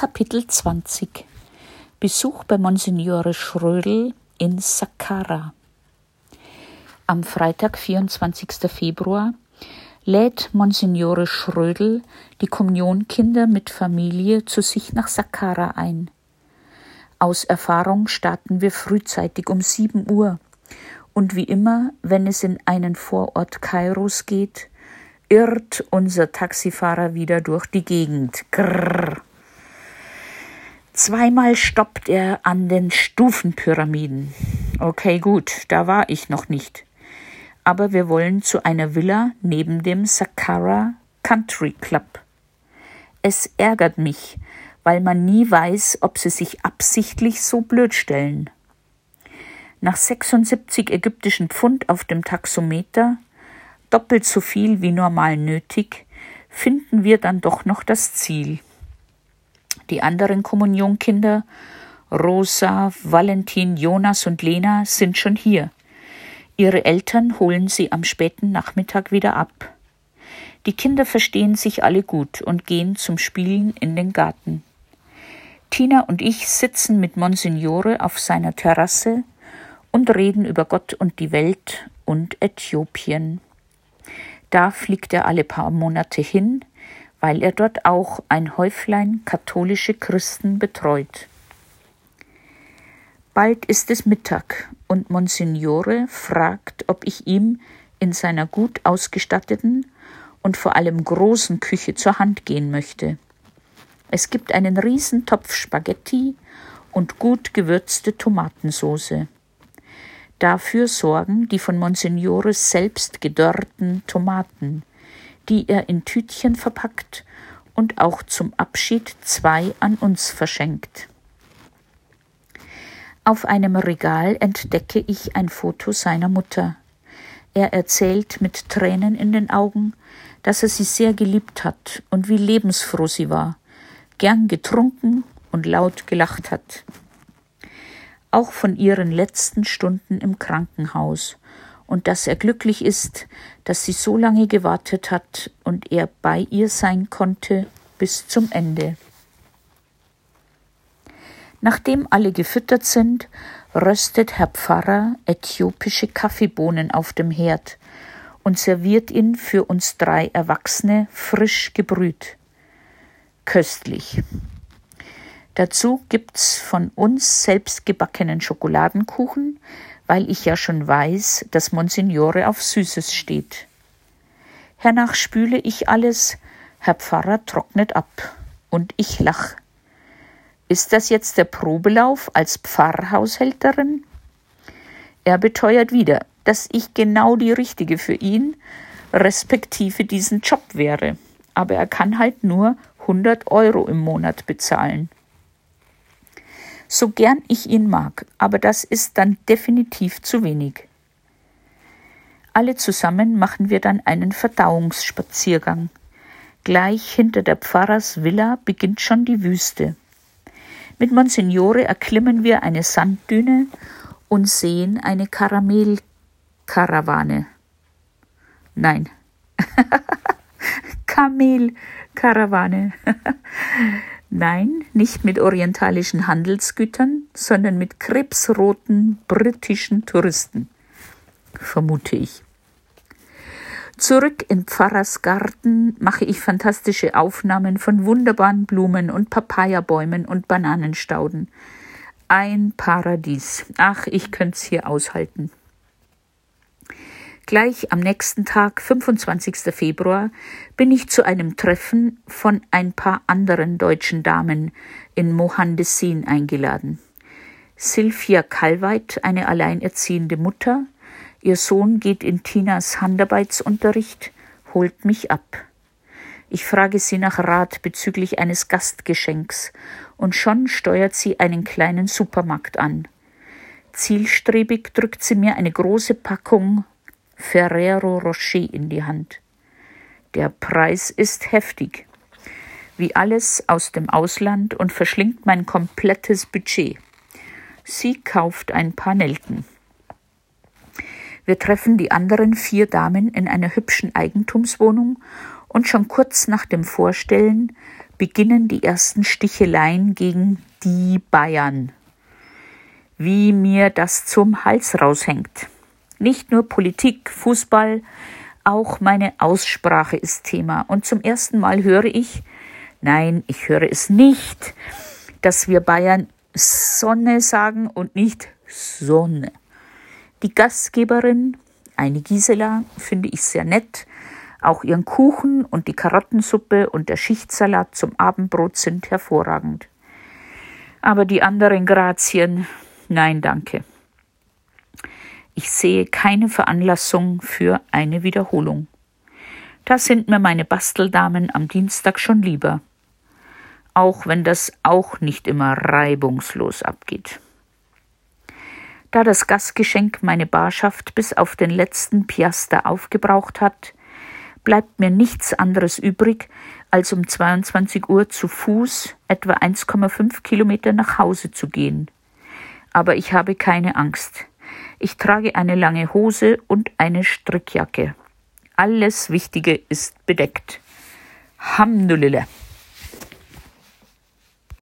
Kapitel 20 Besuch bei Monsignore Schrödel in Saqqara. Am Freitag, 24. Februar, lädt Monsignore Schrödel die Kommunionkinder mit Familie zu sich nach Saqqara ein. Aus Erfahrung starten wir frühzeitig um 7 Uhr. Und wie immer, wenn es in einen Vorort Kairos geht, irrt unser Taxifahrer wieder durch die Gegend. Grrr. Zweimal stoppt er an den Stufenpyramiden. Okay, gut, da war ich noch nicht. Aber wir wollen zu einer Villa neben dem Sakara Country Club. Es ärgert mich, weil man nie weiß, ob sie sich absichtlich so blöd stellen. Nach 76 ägyptischen Pfund auf dem Taxometer doppelt so viel wie normal nötig, finden wir dann doch noch das Ziel. Die anderen Kommunionkinder, Rosa, Valentin, Jonas und Lena, sind schon hier. Ihre Eltern holen sie am späten Nachmittag wieder ab. Die Kinder verstehen sich alle gut und gehen zum Spielen in den Garten. Tina und ich sitzen mit Monsignore auf seiner Terrasse und reden über Gott und die Welt und Äthiopien. Da fliegt er alle paar Monate hin, weil er dort auch ein Häuflein katholische Christen betreut. Bald ist es Mittag und Monsignore fragt, ob ich ihm in seiner gut ausgestatteten und vor allem großen Küche zur Hand gehen möchte. Es gibt einen Riesentopf Spaghetti und gut gewürzte Tomatensoße. Dafür sorgen die von Monsignores selbst gedörrten Tomaten, die er in Tütchen verpackt und auch zum Abschied zwei an uns verschenkt. Auf einem Regal entdecke ich ein Foto seiner Mutter. Er erzählt mit Tränen in den Augen, dass er sie sehr geliebt hat und wie lebensfroh sie war, gern getrunken und laut gelacht hat auch von ihren letzten Stunden im Krankenhaus und dass er glücklich ist, dass sie so lange gewartet hat und er bei ihr sein konnte bis zum Ende. Nachdem alle gefüttert sind, röstet Herr Pfarrer äthiopische Kaffeebohnen auf dem Herd und serviert ihn für uns drei Erwachsene frisch gebrüht. Köstlich. Dazu gibt's von uns selbst gebackenen Schokoladenkuchen, weil ich ja schon weiß, dass Monsignore auf Süßes steht. Hernach spüle ich alles, Herr Pfarrer trocknet ab und ich lach. Ist das jetzt der Probelauf als Pfarrhaushälterin? Er beteuert wieder, dass ich genau die Richtige für ihn, respektive diesen Job wäre. Aber er kann halt nur 100 Euro im Monat bezahlen so gern ich ihn mag, aber das ist dann definitiv zu wenig. Alle zusammen machen wir dann einen Verdauungsspaziergang. Gleich hinter der Pfarrersvilla beginnt schon die Wüste. Mit Monsignore erklimmen wir eine Sanddüne und sehen eine Karamellkarawane. Nein, Kamelkarawane. Nein, nicht mit orientalischen Handelsgütern, sondern mit krebsroten britischen Touristen, vermute ich. Zurück in Pfarrers Garten mache ich fantastische Aufnahmen von wunderbaren Blumen und Papayabäumen und Bananenstauden. Ein Paradies. Ach, ich könnt's hier aushalten. Gleich am nächsten Tag, 25. Februar, bin ich zu einem Treffen von ein paar anderen deutschen Damen in Mohandesin eingeladen. Sylvia Kalweit, eine alleinerziehende Mutter, ihr Sohn geht in Tinas Handarbeitsunterricht, holt mich ab. Ich frage sie nach Rat bezüglich eines Gastgeschenks, und schon steuert sie einen kleinen Supermarkt an. Zielstrebig drückt sie mir eine große Packung Ferrero Rocher in die Hand. Der Preis ist heftig, wie alles aus dem Ausland und verschlingt mein komplettes Budget. Sie kauft ein paar Nelken. Wir treffen die anderen vier Damen in einer hübschen Eigentumswohnung und schon kurz nach dem Vorstellen beginnen die ersten Sticheleien gegen die Bayern. Wie mir das zum Hals raushängt. Nicht nur Politik, Fußball, auch meine Aussprache ist Thema. Und zum ersten Mal höre ich, nein, ich höre es nicht, dass wir Bayern Sonne sagen und nicht Sonne. Die Gastgeberin, eine Gisela, finde ich sehr nett. Auch ihren Kuchen und die Karottensuppe und der Schichtsalat zum Abendbrot sind hervorragend. Aber die anderen Grazien, nein, danke. Ich sehe keine Veranlassung für eine Wiederholung. Da sind mir meine Basteldamen am Dienstag schon lieber. Auch wenn das auch nicht immer reibungslos abgeht. Da das Gastgeschenk meine Barschaft bis auf den letzten Piaster aufgebraucht hat, bleibt mir nichts anderes übrig, als um 22 Uhr zu Fuß etwa 1,5 Kilometer nach Hause zu gehen. Aber ich habe keine Angst. Ich trage eine lange Hose und eine Strickjacke. Alles Wichtige ist bedeckt. Hamdulillah.